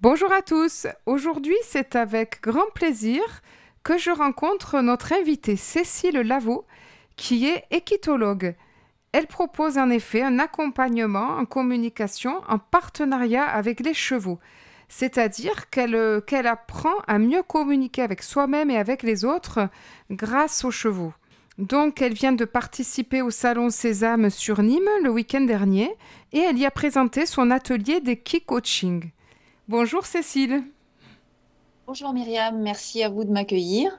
Bonjour à tous. Aujourd'hui, c'est avec grand plaisir que je rencontre notre invitée Cécile Lavaux, qui est équitologue. Elle propose en effet un accompagnement en communication en partenariat avec les chevaux, c'est-à-dire qu'elle qu'elle apprend à mieux communiquer avec soi-même et avec les autres grâce aux chevaux. Donc, elle vient de participer au Salon Sésame sur Nîmes le week-end dernier et elle y a présenté son atelier d'équi-coaching. Bonjour Cécile. Bonjour Myriam, merci à vous de m'accueillir.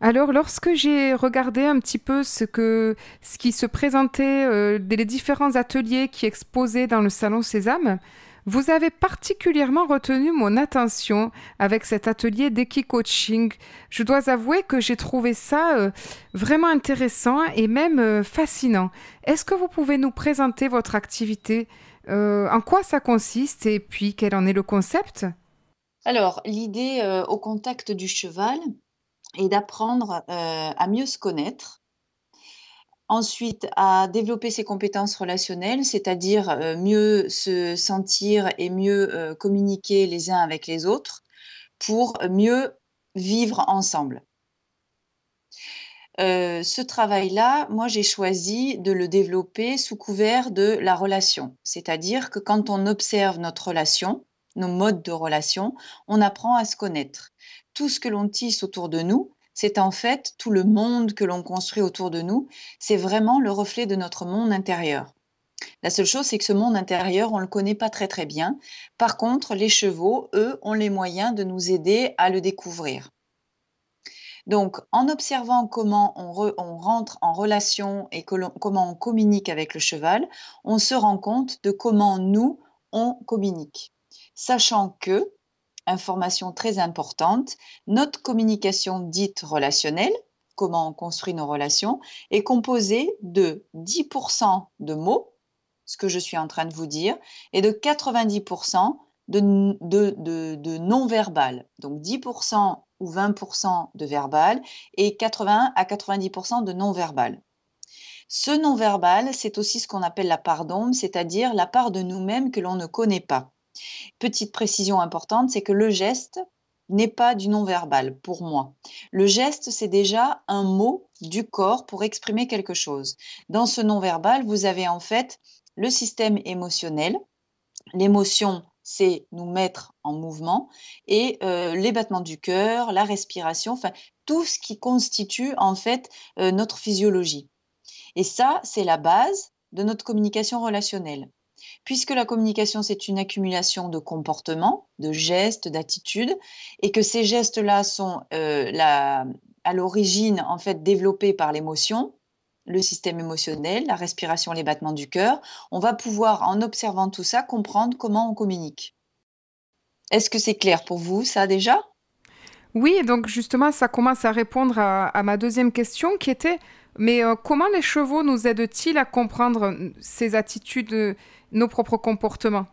Alors, lorsque j'ai regardé un petit peu ce, que, ce qui se présentait, euh, les différents ateliers qui exposaient dans le Salon Sésame, vous avez particulièrement retenu mon attention avec cet atelier d'équi-coaching. Je dois avouer que j'ai trouvé ça euh, vraiment intéressant et même euh, fascinant. Est-ce que vous pouvez nous présenter votre activité? Euh, En quoi ça consiste et puis quel en est le concept? Alors, l'idée au contact du cheval est d'apprendre à mieux se connaître Ensuite, à développer ses compétences relationnelles, c'est-à-dire euh, mieux se sentir et mieux euh, communiquer les uns avec les autres pour mieux vivre ensemble. Euh, ce travail-là, moi, j'ai choisi de le développer sous couvert de la relation. C'est-à-dire que quand on observe notre relation, nos modes de relation, on apprend à se connaître. Tout ce que l'on tisse autour de nous, c'est en fait tout le monde que l'on construit autour de nous, c'est vraiment le reflet de notre monde intérieur. La seule chose, c'est que ce monde intérieur, on ne le connaît pas très très bien. Par contre, les chevaux, eux, ont les moyens de nous aider à le découvrir. Donc, en observant comment on, rentre en relation et comment on communique avec le cheval, on se rend compte de comment nous, on communique. Sachant que information très importante, notre communication dite relationnelle, comment on construit nos relations, est composée de 10% de mots, ce que je suis en train de vous dire, et de 90% de, de, non-verbal. Donc 10% ou 20% de verbal et 80 à 90% de non-verbal. Ce non-verbal, c'est aussi ce qu'on appelle la part d'ombre, c'est-à-dire la part de nous-mêmes que l'on ne connaît pas. Petite précision importante, c'est que le geste n'est pas du non-verbal pour moi. Le geste, c'est déjà un mot du corps pour exprimer quelque chose. Dans ce non-verbal, vous avez en fait le système émotionnel. L'émotion, c'est nous mettre en mouvement et euh, les battements du cœur, la respiration, enfin tout ce qui constitue en fait euh, notre physiologie. Et ça, c'est la base de notre communication relationnelle. Puisque la communication, c'est une accumulation de comportements, de gestes, d'attitudes, et que ces gestes-là sont euh, à l'origine, en fait, développés par l'émotion, le système émotionnel, la respiration, les battements du cœur, on va pouvoir, en observant tout ça, comprendre comment on communique. Est-ce que c'est clair pour vous, ça déjà? Oui, donc justement, ça commence à répondre à, ma deuxième question qui était, mais euh, comment les chevaux nous aident-ils à comprendre ces attitudes nos propres comportements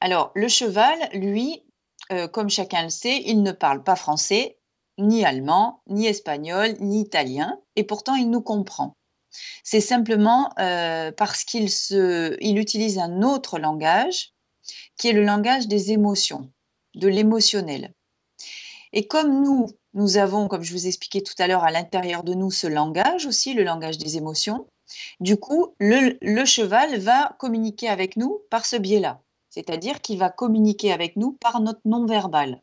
Alors, le cheval, lui, euh, comme chacun le sait, il ne parle pas français, ni allemand, ni espagnol, ni italien, et pourtant il nous comprend. C'est simplement euh, parce qu'il il utilise un autre langage, qui est le langage des émotions, de l'émotionnel. Et comme nous, nous avons, comme je vous expliquais tout à l'heure, à l'intérieur de nous ce langage aussi, le langage des émotions, du coup, le, cheval va communiquer avec nous par ce biais-là, c'est-à-dire qu'il va communiquer avec nous par notre non-verbal.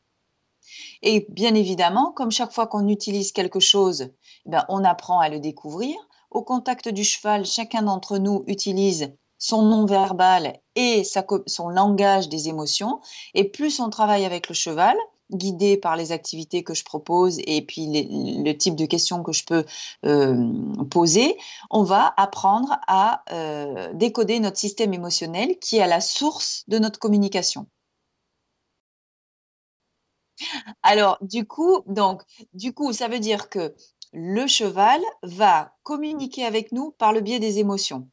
Et bien évidemment, comme chaque fois qu'on utilise quelque chose, ben, on apprend à le découvrir. Au contact du cheval, chacun d'entre nous utilise son non-verbal et son langage des émotions. Et plus on travaille avec le cheval, guidé par les activités que je propose et puis le type de questions que je peux euh, poser, on va apprendre à euh, décoder notre système émotionnel qui est à la source de notre communication. Alors, du coup, donc, du coup, ça veut dire que le cheval va communiquer avec nous par le biais des émotions.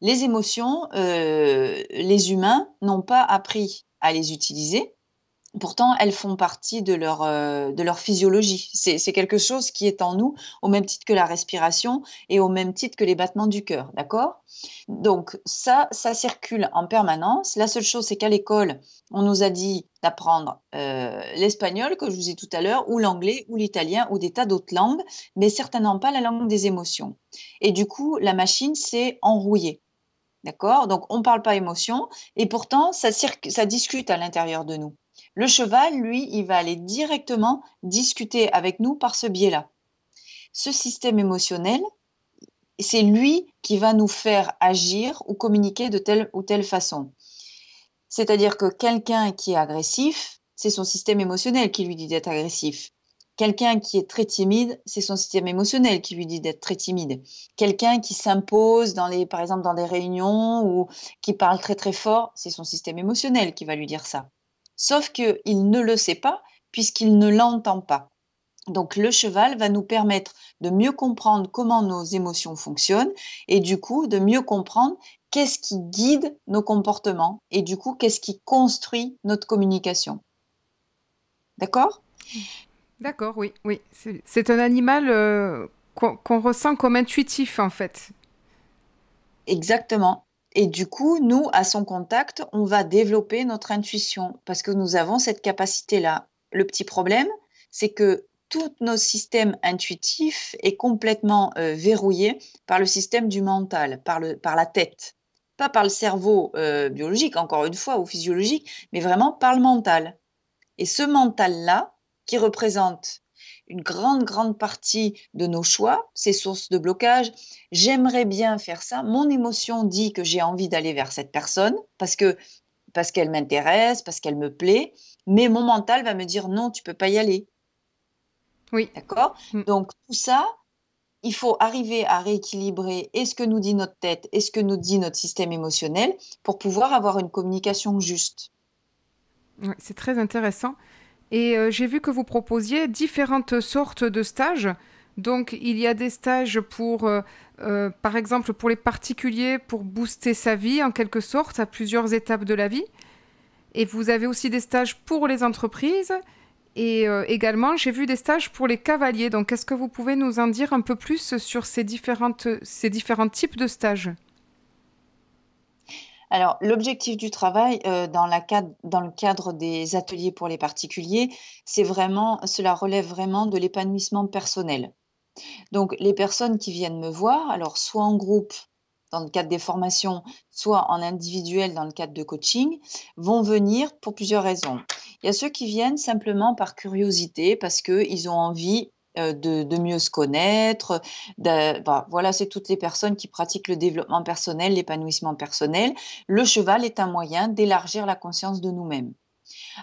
Les émotions, euh, les humains n'ont pas appris à les utiliser Pourtant, elles font partie de leur, euh, de leur physiologie. C'est quelque chose qui est en nous, au même titre que la respiration et au même titre que les battements du cœur, d'accord? Donc ça, ça circule en permanence. La seule chose, c'est qu'à l'école, on nous a dit d'apprendre euh, l'espagnol, que je vous ai tout à l'heure, ou l'anglais, ou l'italien, ou des tas d'autres langues, mais certainement pas la langue des émotions. Et du coup, la machine s'est enrouillée. D'accord? Donc, on ne parle pas émotion, et pourtant, ça, ça discute à l'intérieur de nous. Le cheval, lui, il va aller directement discuter avec nous par ce biais-là. Ce système émotionnel, c'est lui qui va nous faire agir ou communiquer de telle ou telle façon. C'est-à-dire que quelqu'un qui est agressif, c'est son système émotionnel qui lui dit d'être agressif. Quelqu'un qui est très timide, c'est son système émotionnel qui lui dit d'être très timide. Quelqu'un qui s'impose par exemple, dans des réunions ou qui parle très très fort, c'est son système émotionnel qui va lui dire ça. Sauf qu'il ne le sait pas puisqu'il ne l'entend pas. Donc le cheval va nous permettre de mieux comprendre comment nos émotions fonctionnent et du coup de mieux comprendre qu'est-ce qui guide nos comportements et du coup qu'est-ce qui construit notre communication. D'accord? D'accord, oui, oui. C'est un animal euh, qu'on ressent comme intuitif en fait. Exactement. Et du coup, nous, à son contact, on va développer notre intuition parce que nous avons cette capacité-là. Le petit problème, c'est que tout nos systèmes intuitifs est complètement euh, verrouillé par le système du mental, par, le, par la tête. Pas par le cerveau euh, biologique, encore une fois, ou physiologique, mais vraiment par le mental. Et ce mental-là, qui représente une grande, grande partie de nos choix, ces sources de blocage. J'aimerais bien faire ça. Mon émotion dit que j'ai envie d'aller vers cette personne parce que parce qu'elle m'intéresse, parce qu'elle me plaît, mais mon mental va me dire non, tu peux pas y aller. Oui. D'accord? Mm. Donc tout ça, il faut arriver à rééquilibrer est ce que nous dit notre tête et ce que nous dit notre système émotionnel pour pouvoir avoir une communication juste. c'est très intéressant. Et euh, j'ai vu que vous proposiez différentes sortes de stages. Donc il y a des stages pour, euh, euh, par exemple, pour les particuliers, pour booster sa vie en quelque sorte à plusieurs étapes de la vie. Et vous avez aussi des stages pour les entreprises. Et également, j'ai vu des stages pour les cavaliers. Donc, est-ce que vous pouvez nous en dire un peu plus sur ces, différentes, ces différents types de stages? Alors, l'objectif du travail euh, dans, le cadre des ateliers pour les particuliers, c'est vraiment, cela relève vraiment de l'épanouissement personnel. Donc, les personnes qui viennent me voir, alors soit en groupe dans le cadre des formations, soit en individuel dans le cadre de coaching, vont venir pour plusieurs raisons. Il y a ceux qui viennent simplement par curiosité parce qu'ils ont envie euh, de, mieux se connaître. Bah, voilà, c'est toutes les personnes qui pratiquent le développement personnel, l'épanouissement personnel. Le cheval est un moyen d'élargir la conscience de nous-mêmes.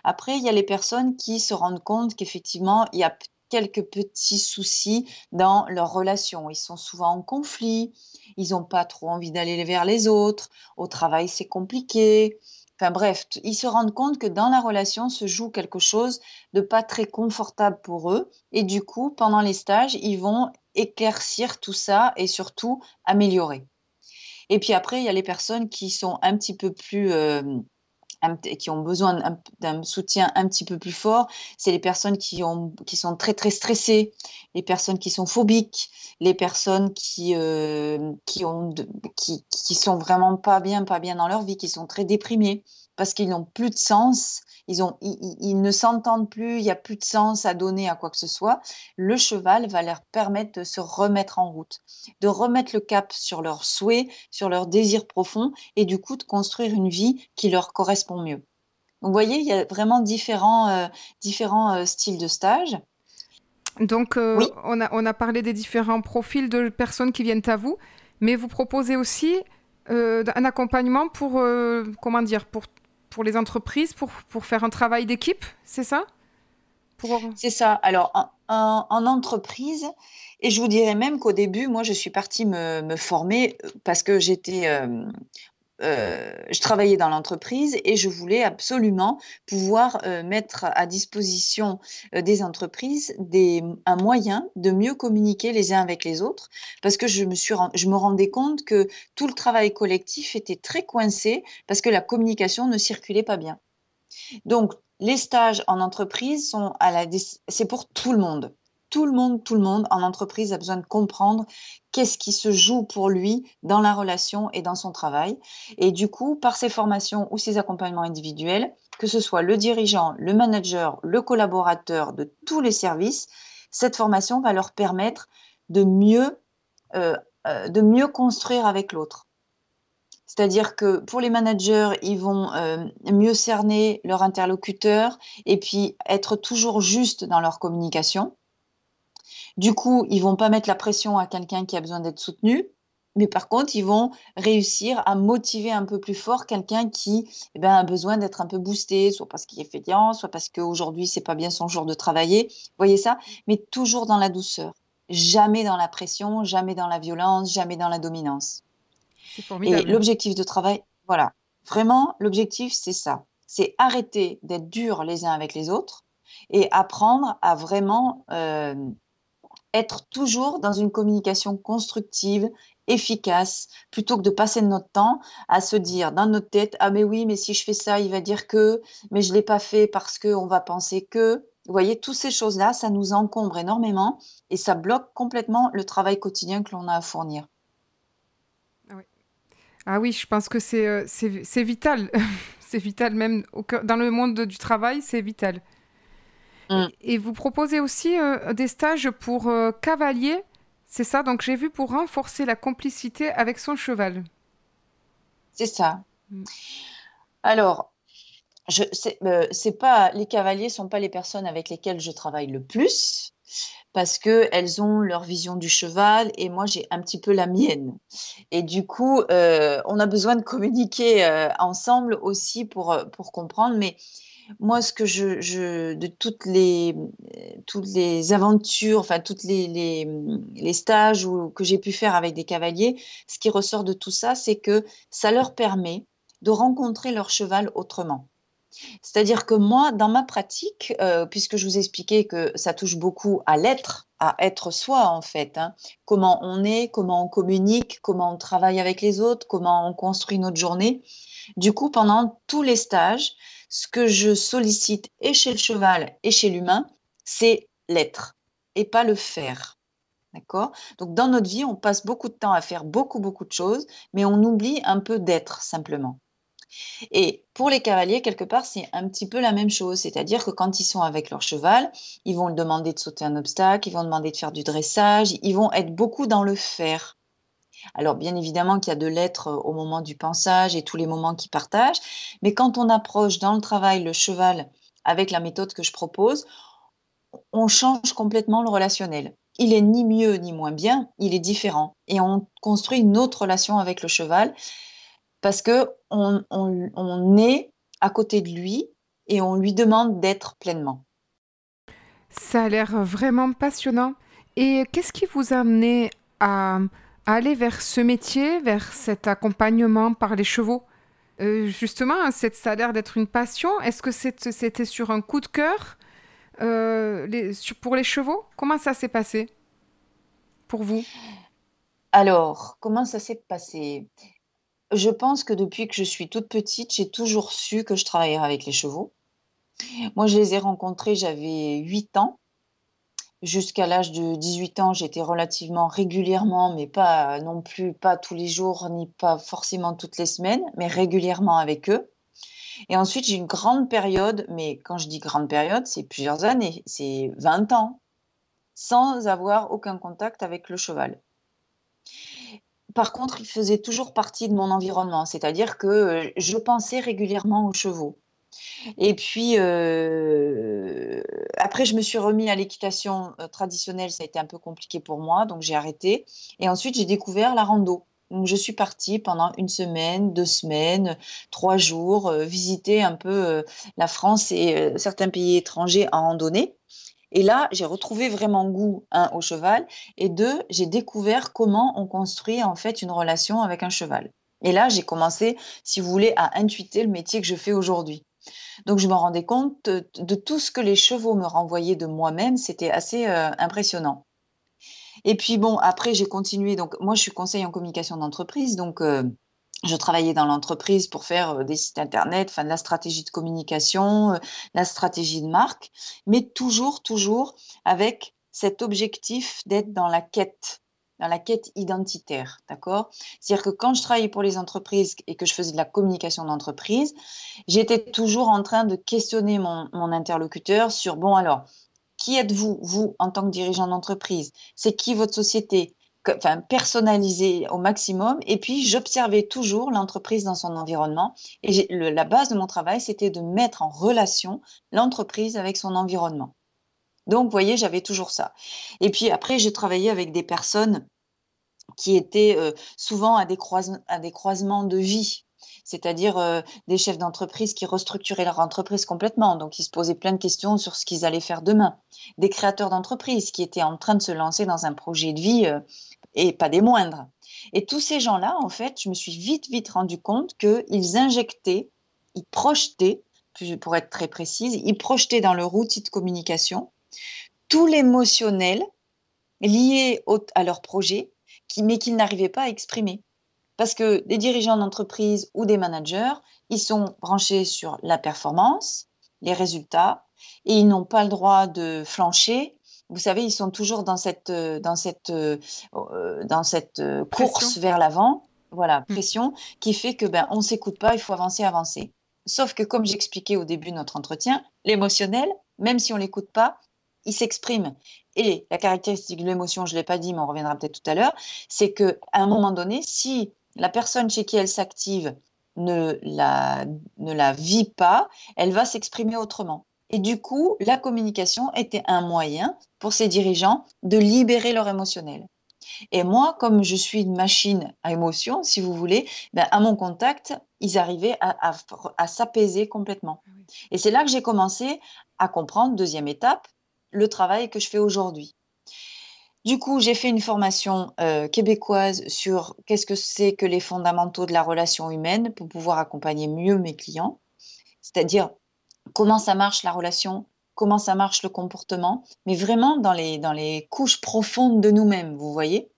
Après, il y a les personnes qui se rendent compte qu'effectivement, il y a quelques petits soucis dans leurs relations. Ils sont souvent en conflit, ils n'ont pas trop envie d'aller vers les autres, au travail c'est compliqué, Enfin bref, ils se rendent compte que dans la relation se joue quelque chose de pas très confortable pour eux. Et du coup, pendant les stages, ils vont éclaircir tout ça et surtout améliorer. Et puis après, il y a les personnes qui sont un petit peu plus... Euh, qui ont besoin d'un soutien un petit peu plus fort, c'est les personnes qui, ont, qui sont très très stressées, les personnes qui sont phobiques, les personnes qui, euh, qui, ont qui, qui sont vraiment pas bien, pas bien dans leur vie, qui sont très déprimées parce qu'ils n'ont plus de sens, ils, ont, ils, ne s'entendent plus, il n'y a plus de sens à donner à quoi que ce soit. Le cheval va leur permettre de se remettre en route, de remettre le cap sur leurs souhaits, sur leurs désirs profonds et du coup de construire une vie qui leur correspond mieux. Donc, vous voyez, il y a vraiment différents, euh, différents euh, styles de stage. Donc, euh, on, a, on a parlé des différents profils de personnes qui viennent à vous, mais vous proposez aussi un accompagnement pour, comment dire, pour pour les entreprises, pour, pour faire un travail d'équipe, c'est ça? C'est ça. Alors, en, en, entreprise, et je vous dirais même qu'au début, moi, je suis partie me, me former parce que j'étais euh, euh, je travaillais dans l'entreprise et je voulais absolument pouvoir euh, mettre à disposition euh, des entreprises des, un moyen de mieux communiquer les uns avec les autres parce que je me, suis, je me rendais compte que tout le travail collectif était très coincé parce que la communication ne circulait pas bien. Donc, les stages en entreprise sont c'est pour tout le monde. Tout le monde, tout le monde en entreprise a besoin de comprendre qu'est-ce qui se joue pour lui dans la relation et dans son travail. Et du coup, par ses formations ou ses accompagnements individuels, que ce soit le dirigeant, le manager, le collaborateur de tous les services, cette formation va leur permettre de mieux, euh, euh, de mieux construire avec l'autre. C'est-à-dire que pour les managers, ils vont euh, mieux cerner leur interlocuteur et puis être toujours juste dans leur communication. Du coup, ils vont pas mettre la pression à quelqu'un qui a besoin d'être soutenu, mais par contre, ils vont réussir à motiver un peu plus fort quelqu'un qui eh ben, a besoin d'être un peu boosté, soit parce qu'il est fainéant, soit parce qu'aujourd'hui, c'est pas bien son jour de travailler. Vous voyez ça Mais toujours dans la douceur. Jamais dans la pression, jamais dans la violence, jamais dans la dominance. Et l'objectif de travail, voilà, vraiment, l'objectif, c'est ça. C'est arrêter d'être dur les uns avec les autres et apprendre à vraiment euh, être toujours dans une communication constructive, efficace, plutôt que de passer notre temps à se dire dans notre tête, ah mais oui, mais si je fais ça, il va dire que, mais je l'ai pas fait parce qu'on va penser que. Vous voyez, toutes ces choses-là, ça nous encombre énormément et ça bloque complètement le travail quotidien que l'on a à fournir. Ah oui, je pense que c'est euh, vital. c'est vital, même dans le monde du travail, c'est vital. Mm. Et, vous proposez aussi euh, des stages pour euh, cavaliers, c'est ça? Donc j'ai vu pour renforcer la complicité avec son cheval. C'est ça. Mm. Alors, je, c'est pas les cavaliers sont pas les personnes avec lesquelles je travaille le plus parce qu'elles ont leur vision du cheval et moi j'ai un petit peu la mienne. Et du coup, euh, on a besoin de communiquer euh, ensemble aussi pour, euh, pour comprendre. Mais moi, ce que je, je de toutes les, toutes les aventures, enfin, toutes les, les, les stages ou, que j'ai pu faire avec des cavaliers, ce qui ressort de tout ça, c'est que ça leur permet de rencontrer leur cheval autrement. C'est-à-dire que moi, dans ma pratique, euh, puisque je vous expliquais que ça touche beaucoup à l'être, à être soi en fait, hein, comment on est, comment on communique, comment on travaille avec les autres, comment on construit notre journée. Du coup, pendant tous les stages, ce que je sollicite et chez le cheval et chez l'humain, c'est l'être et pas le faire. D'accord? Donc, dans notre vie, on passe beaucoup de temps à faire beaucoup, beaucoup de choses, mais on oublie un peu d'être simplement. Et pour les cavaliers, quelque part, c'est un petit peu la même chose. C'est-à-dire que quand ils sont avec leur cheval, ils vont demander de sauter un obstacle, ils vont demander de faire du dressage, ils vont être beaucoup dans le faire. Alors, bien évidemment qu'il y a de l'être euh, au moment du pensage et tous les moments qu'ils partagent, mais quand on approche dans le travail le cheval avec la méthode que je propose, on change complètement le relationnel. Il est ni mieux ni moins bien, il est différent. Et on construit une autre relation avec le cheval parce que on, est à côté de lui et on lui demande d'être pleinement. Ça a l'air vraiment passionnant. Et qu'est-ce qui vous a amené à, aller vers ce métier, vers cet accompagnement par les chevaux euh, Justement, ça a l'air d'être une passion. Est-ce que c'était sur un coup de cœur euh, pour les chevaux? Comment ça s'est passé? Pour vous? Alors, comment ça s'est passé? Je pense que depuis que je suis toute petite, j'ai toujours su que je travaillerais avec les chevaux. Moi, je les ai rencontrés, j'avais 8 ans. Jusqu'à l'âge de 18 ans, j'étais relativement régulièrement, mais pas non plus, pas tous les jours, ni pas forcément toutes les semaines, mais régulièrement avec eux. Et ensuite, j'ai une grande période, mais quand je dis grande période, c'est plusieurs années, c'est 20 ans, sans avoir aucun contact avec le cheval par contre, il faisait toujours partie de mon environnement, c'est-à-dire que euh, je pensais régulièrement aux chevaux. Et puis, euh, après, je me suis remis à l'équitation euh, traditionnelle, ça a été un peu compliqué pour moi, donc j'ai arrêté. Et ensuite, j'ai découvert la rando. Donc, je suis partie pendant une semaine, deux semaines, trois jours, visiter un peu la France et certains pays étrangers en randonnée. Et là, j'ai retrouvé vraiment goût, un, au cheval, et deux, j'ai découvert comment on construit en fait une relation avec un cheval. Et là, j'ai commencé, si vous voulez, à intuiter le métier que je fais aujourd'hui. Donc, je me rendais compte de, tout ce que les chevaux me renvoyaient de moi-même. C'était assez euh, impressionnant. Et puis, bon, après, j'ai continué. Donc, moi, je suis conseiller en communication d'entreprise. Donc, euh, je travaillais dans l'entreprise pour faire des sites internet, enfin de la stratégie de communication, la stratégie de marque, mais toujours, toujours avec cet objectif d'être dans la quête, dans la quête identitaire, d'accord? C'est-à-dire que quand je travaillais pour les entreprises et que je faisais de la communication d'entreprise, j'étais toujours en train de questionner mon, interlocuteur sur, bon alors, qui êtes-vous, vous, en tant que dirigeant d'entreprise? C'est qui votre société? Enfin, personnalisé au maximum. Et puis, j'observais toujours l'entreprise dans son environnement. Et la base de mon travail, c'était de mettre en relation l'entreprise avec son environnement. Donc, vous voyez, j'avais toujours ça. Et puis après, j'ai travaillé avec des personnes qui étaient euh, souvent à des, croisements de vie c'est-à-dire euh, des chefs d'entreprise qui restructuraient leur entreprise complètement, donc ils se posaient plein de questions sur ce qu'ils allaient faire demain, des créateurs d'entreprise qui étaient en train de se lancer dans un projet de vie euh, et pas des moindres. Et tous ces gens-là, en fait, je me suis vite, vite rendu compte qu'ils injectaient, ils projetaient, pour être très précise, ils projetaient dans leur outil de communication tout l'émotionnel lié à leur projet, qui, mais qu'ils n'arrivaient pas à exprimer. Parce que des dirigeants d'entreprise ou des managers, ils sont branchés sur la performance, les résultats, et ils n'ont pas le droit de flancher. Vous savez, ils sont toujours dans cette, dans cette, dans cette course vers l'avant, voilà, mmh. pression, qui fait que ben, on s'écoute pas, il faut avancer, avancer. Sauf que, comme j'expliquais au début de notre entretien, l'émotionnel, même si on l'écoute pas, il s'exprime. Et la caractéristique de l'émotion, je ne l'ai pas dit, mais on reviendra peut-être tout à l'heure, c'est qu'à un moment donné, si la personne chez qui elle s'active ne la, ne la vit pas, elle va s'exprimer autrement. Et du coup, la communication était un moyen pour ces dirigeants de libérer leur émotionnel. Et moi, comme je suis une machine à émotion, si vous voulez, ben, à mon contact, ils arrivaient à, à s'apaiser complètement. Ah Et c'est là que j'ai commencé à comprendre, deuxième étape, le travail que je fais aujourd'hui. Du coup, j'ai fait une formation euh, québécoise sur qu'est-ce que c'est que les fondamentaux de la relation humaine pour pouvoir accompagner mieux mes clients, c'est-à-dire comment ça marche la relation, comment ça marche le comportement, mais vraiment dans les, dans les couches profondes de nous-mêmes, vous voyez.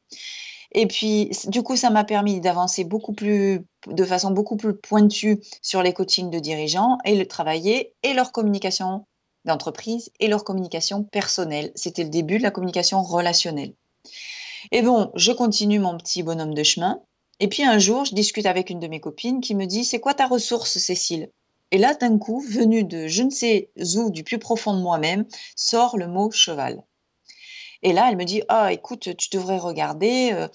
Et puis, du coup, ça m'a permis d'avancer beaucoup plus, de façon beaucoup plus pointue sur les coachings de dirigeants et le travailler et leur communication d'entreprise et leur communication personnelle. C'était le début de la communication relationnelle. Et bon, je continue mon petit bonhomme de chemin. Et puis un jour, je discute avec une de mes copines qui me dit C'est quoi ta ressource, Cécile? Et là, d'un coup, venu de je ne sais où, du plus profond de moi-même, sort le mot cheval. Et là, elle me dit Ah, écoute, tu devrais regarder, euh,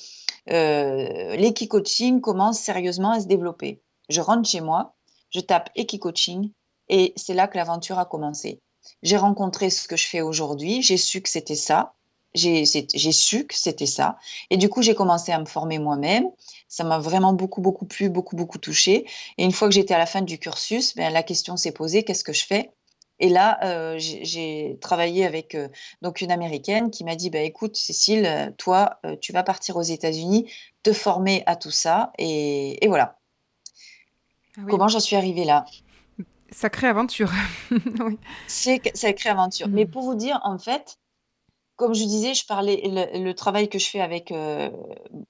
euh, commence sérieusement à se développer. Je rentre chez moi, je tape Coaching et c'est là que l'aventure a commencé. J'ai rencontré ce que je fais aujourd'hui, j'ai su que c'était ça, j'ai su que c'était ça. Et du coup, j'ai commencé à me former moi-même. Ça m'a vraiment beaucoup, beaucoup plu, beaucoup, beaucoup touché. Et une fois que j'étais à la fin du cursus, ben, la question s'est posée, qu'est-ce que je fais? Et là, euh, j'ai travaillé avec euh, donc une américaine qui m'a dit bah, écoute, Cécile, euh, toi, tu vas partir aux États-Unis, te former à tout ça. Et, voilà. Ah Comment j'en suis arrivée là? Sacrée aventure. oui. C'est sacrée aventure. Mais mm. pour vous dire, en fait, comme je disais, je parlais le, travail que je fais avec, euh,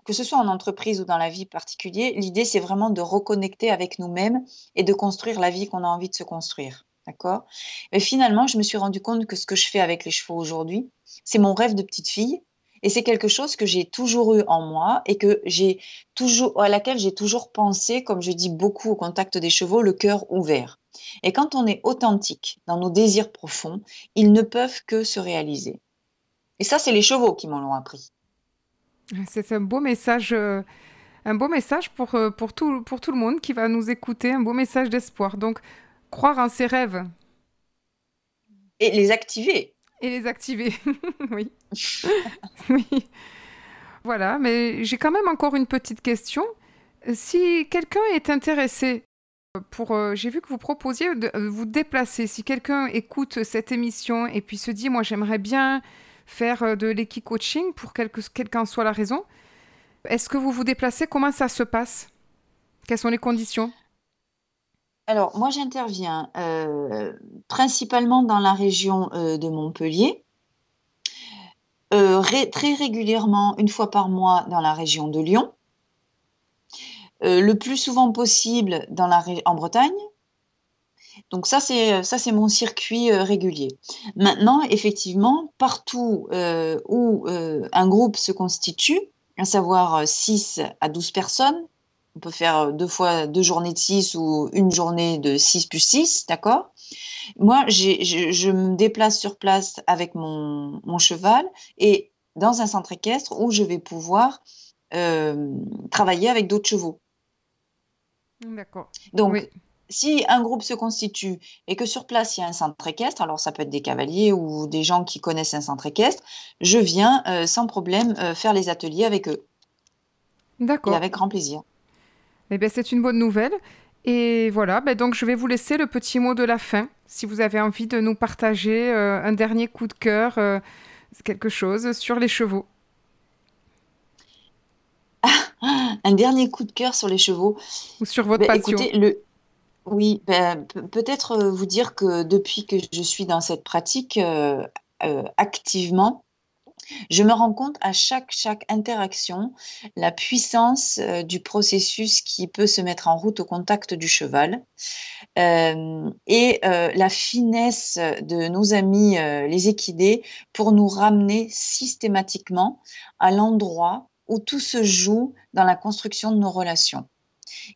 que ce soit en entreprise ou dans la vie particulière, l'idée c'est vraiment de reconnecter avec nous-mêmes et de construire la vie qu'on a envie de se construire. D'accord? Mais finalement, je me suis rendu compte que ce que je fais avec les chevaux aujourd'hui, c'est mon rêve de petite fille et c'est quelque chose que j'ai toujours eu en moi et que j'ai toujours, à laquelle j'ai toujours pensé, comme je dis beaucoup au contact des chevaux, le cœur ouvert. Et quand on est authentique dans nos désirs profonds, ils ne peuvent que se réaliser. Et ça, c'est les chevaux qui m'en ont appris. C'est un beau message, euh, un beau message pour, euh, pour, tout, pour tout le monde qui va nous écouter, un beau message d'espoir. Donc, croire en ses rêves. Et les activer. Et les activer, oui. oui. Voilà, mais j'ai quand même encore une petite question. Si quelqu'un est intéressé euh, j'ai vu que vous proposiez de euh, vous déplacer. Si quelqu'un écoute cette émission et puis se dit, moi j'aimerais bien faire euh, de l'équi-coaching pour quelle qu'en soit la raison, est-ce que vous vous déplacez? Comment ça se passe? Quelles sont les conditions? Alors, moi j'interviens principalement dans la région de Montpellier, très régulièrement, une fois par mois, dans la région de Lyon euh, le plus souvent possible dans la, en Bretagne. Donc ça, c'est ça, c'est mon circuit euh, régulier. Maintenant, effectivement, partout euh, où un groupe se constitue, à savoir 6 à 12 personnes, on peut faire deux fois deux journées de 6 ou une journée de 6 plus 6, d'accord? Moi, je, je, me déplace sur place avec mon, mon, cheval et dans un centre équestre où je vais pouvoir travailler avec d'autres chevaux. D'accord. Donc, si un groupe se constitue et que sur place il y a un centre équestre, alors ça peut être des cavaliers ou des gens qui connaissent un centre équestre, je viens euh, sans problème euh, faire les ateliers avec eux. D'accord. Et avec grand plaisir. Eh bien, c'est une bonne nouvelle. Et voilà, ben donc je vais vous laisser le petit mot de la fin. Si vous avez envie de nous partager euh, un dernier coup de cœur, quelque chose sur les chevaux. Un dernier coup de cœur sur les chevaux. Ou sur votre ben, passion. Écoutez, le... Oui, ben, peut-être euh, vous dire que depuis que je suis dans cette pratique euh, euh, activement, je me rends compte à chaque, chaque interaction la puissance du processus qui peut se mettre en route au contact du cheval et la finesse de nos amis les équidés pour nous ramener systématiquement à l'endroit où tout se joue dans la construction de nos relations.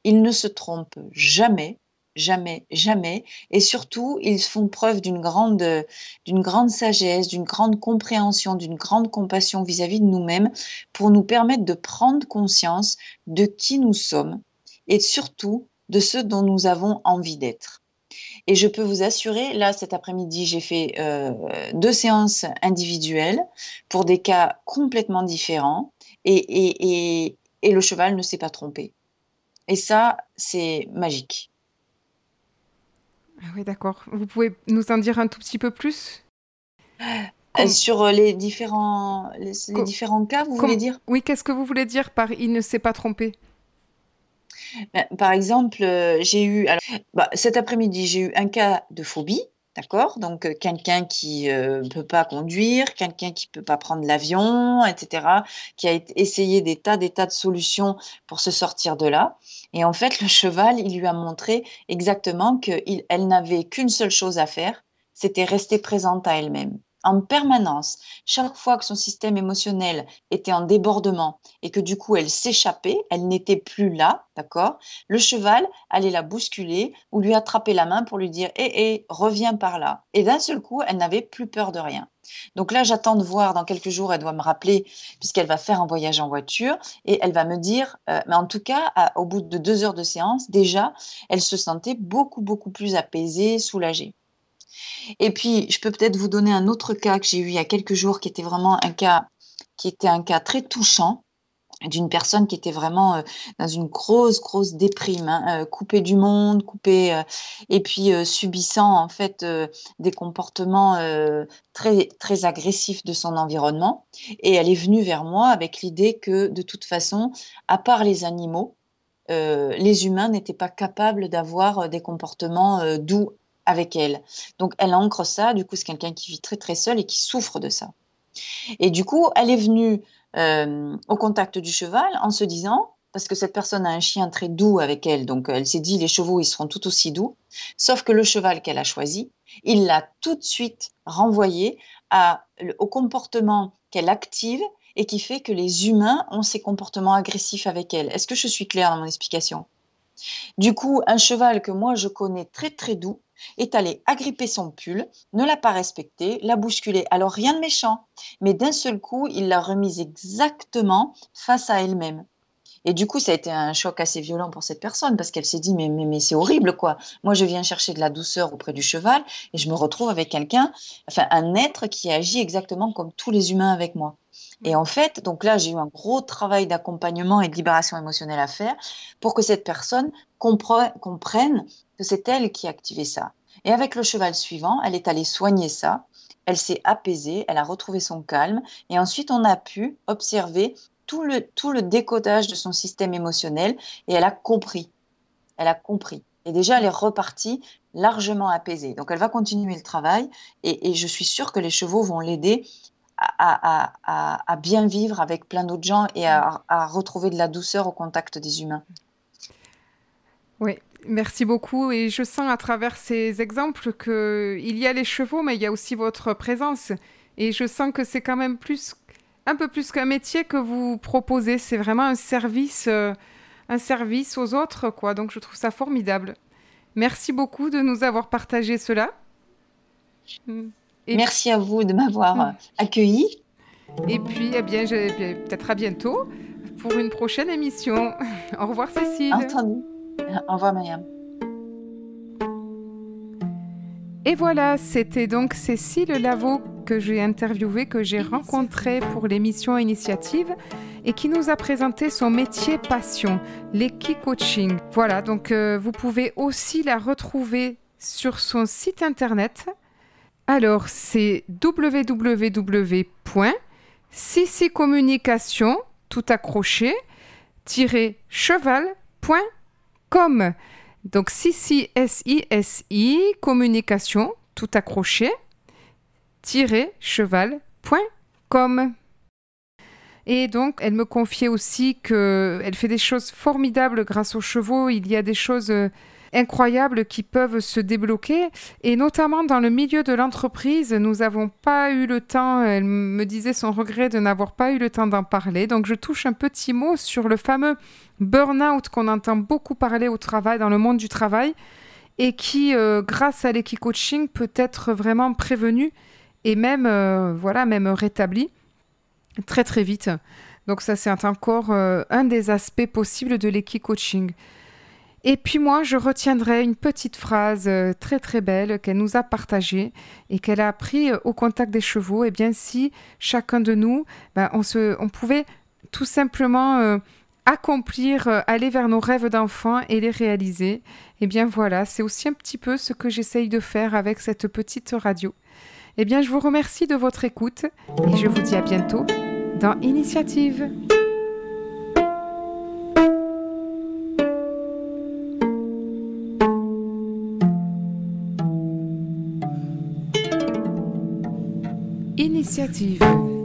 Ils ne se trompent jamais, jamais, jamais, et surtout, ils font preuve d'une grande, grande sagesse, d'une grande compréhension, d'une grande compassion vis-à-vis de nous-mêmes pour nous permettre de prendre conscience de qui nous sommes et surtout de ce dont nous avons envie d'être. Et je peux vous assurer, là cet après-midi, j'ai fait euh, deux séances individuelles pour des cas complètement différents et, le cheval ne s'est pas trompé. Et ça, c'est magique. Ah oui, d'accord. Vous pouvez nous en dire un tout petit peu plus? Euh, Sur les différents, les, différents cas, vous voulez dire? Oui, qu'est-ce que vous voulez dire par il ne s'est pas trompé ben, Par exemple, euh, j'ai eu, alors, bah, cet après-midi, j'ai eu un cas de phobie. D'accord Donc, euh, quelqu'un qui ne peut pas conduire, quelqu'un qui ne peut pas prendre l'avion, etc., qui a essayé des tas, des tas de solutions pour se sortir de là. Et en fait, le cheval, il lui a montré exactement qu'elle n'avait qu'une seule chose à faire, c'était rester présente à elle-même en permanence, chaque fois que son système émotionnel était en débordement et que du coup elle s'échappait, elle n'était plus là, d'accord Le cheval allait la bousculer ou lui attraper la main pour lui dire Hé, hé, reviens par là. Et d'un seul coup, elle n'avait plus peur de rien. Donc là, j'attends de voir dans quelques jours, elle doit me rappeler, puisqu'elle va faire un voyage en voiture, et elle va me dire, euh, mais en tout cas, au bout de deux heures de séance, déjà, elle se sentait beaucoup, beaucoup plus apaisée, soulagée. Et puis, je peux peut-être vous donner un autre cas que j'ai eu il y a quelques jours, qui était vraiment un cas, qui était un cas très touchant d'une personne qui était vraiment euh, dans une grosse grosse déprime, hein, euh, coupée du monde, coupée euh, et puis subissant en fait des comportements très très agressifs de son environnement. Et elle est venue vers moi avec l'idée que de toute façon, à part les animaux, les humains n'étaient pas capables d'avoir des comportements doux avec elle. Donc elle ancre ça, du coup c'est quelqu'un qui vit très très seul et qui souffre de ça. Et du coup, elle est venue euh, au contact du cheval en se disant, parce que cette personne a un chien très doux avec elle, donc elle s'est dit les chevaux ils seront tout aussi doux, sauf que le cheval qu'elle a choisi, il l'a tout de suite renvoyé au comportement qu'elle active et qui fait que les humains ont ces comportements agressifs avec elle. Est-ce que je suis claire dans mon explication? Du coup, un cheval que moi je connais très très doux, est allé agripper son pull, ne l'a pas respecté, l'a bousculé. Alors rien de méchant, mais d'un seul coup, il l'a remise exactement face à elle-même. Et du coup, ça a été un choc assez violent pour cette personne parce qu'elle s'est dit mais, mais, mais c'est horrible quoi. Moi, je viens chercher de la douceur auprès du cheval et je me retrouve avec quelqu'un, enfin un être qui agit exactement comme tous les humains avec moi. Et en fait, donc là, j'ai eu un gros travail d'accompagnement et de libération émotionnelle à faire pour que cette personne comprenne que c'est elle qui a activé ça. Et avec le cheval suivant, elle est allée soigner ça, elle s'est apaisée, elle a retrouvé son calme, et ensuite on a pu observer tout le, tout le décodage de son système émotionnel, et elle a compris. Elle a compris. Et déjà, elle est repartie largement apaisée. Donc, elle va continuer le travail, et, je suis sûre que les chevaux vont l'aider à, bien vivre avec plein d'autres gens et à retrouver de la douceur au contact des humains. Oui, merci beaucoup. Et je sens à travers ces exemples qu'il y a les chevaux, mais il y a aussi votre présence. Et je sens que c'est quand même plus, un peu plus qu'un métier que vous proposez. C'est vraiment un service, euh, un service aux autres, quoi. Donc je trouve ça formidable. Merci beaucoup de nous avoir partagé cela. Et Merci à vous de m'avoir hmm. accueilli. Et puis, eh bien, peut-être à bientôt pour une prochaine émission. Au revoir, Cécile. Entendu. Au revoir, Mariam. Et voilà, c'était donc Cécile Lavaux que j'ai interviewée, que j'ai rencontrée pour l'émission Initiative et qui nous a présenté son métier passion, l'équi-coaching. Voilà, donc euh, vous pouvez aussi la retrouver sur son site internet. Alors, c'est www.sisicommunication, tout accroché, cheval.com. Donc, Sissi, S-I-S-I, communication, tout accroché, cheval.com. Et donc, elle me confiait aussi qu'elle fait des choses formidables grâce aux chevaux. Il y a des choses euh, incroyables qui peuvent se débloquer. Et notamment dans le milieu de l'entreprise, nous n'avons pas eu le temps, elle me disait son regret de n'avoir pas eu le temps d'en parler. Donc, je touche un petit mot sur le fameux burn-out qu'on entend beaucoup parler au travail, dans le monde du travail, et qui, euh, grâce à l'équicoaching, peut être vraiment prévenu et même, euh, voilà, même rétabli très très vite. Donc ça, c'est encore euh, un des aspects possibles de l'équi-coaching. Et puis moi, je retiendrai une petite phrase euh, très très belle qu'elle nous a partagée et qu'elle a appris euh, au contact des chevaux. Et eh bien si chacun de nous, ben, on, pouvait tout simplement accomplir, aller vers nos rêves d'enfant et les réaliser. Et eh bien voilà, c'est aussi un petit peu ce que j'essaye de faire avec cette petite radio. Eh bien, je vous remercie de votre écoute et je vous dis à bientôt dans Initiative. Initiative.